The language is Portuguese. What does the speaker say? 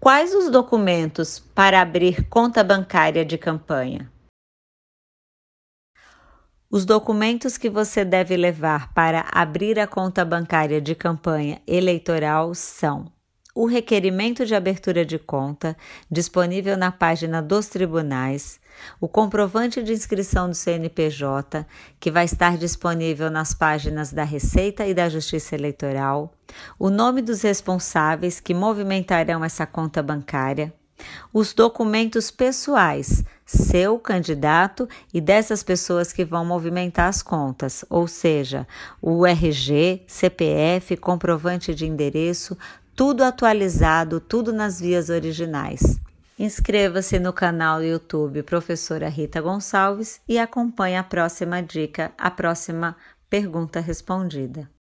Quais os documentos para abrir conta bancária de campanha? Os documentos que você deve levar para abrir a conta bancária de campanha eleitoral são o requerimento de abertura de conta, disponível na página dos tribunais, o comprovante de inscrição do CNPJ, que vai estar disponível nas páginas da Receita e da Justiça Eleitoral, o nome dos responsáveis que movimentarão essa conta bancária, os documentos pessoais, seu candidato e dessas pessoas que vão movimentar as contas, ou seja, o RG, CPF, comprovante de endereço, tudo atualizado, tudo nas vias originais. Inscreva-se no canal YouTube Professora Rita Gonçalves e acompanhe a próxima dica, a próxima pergunta respondida.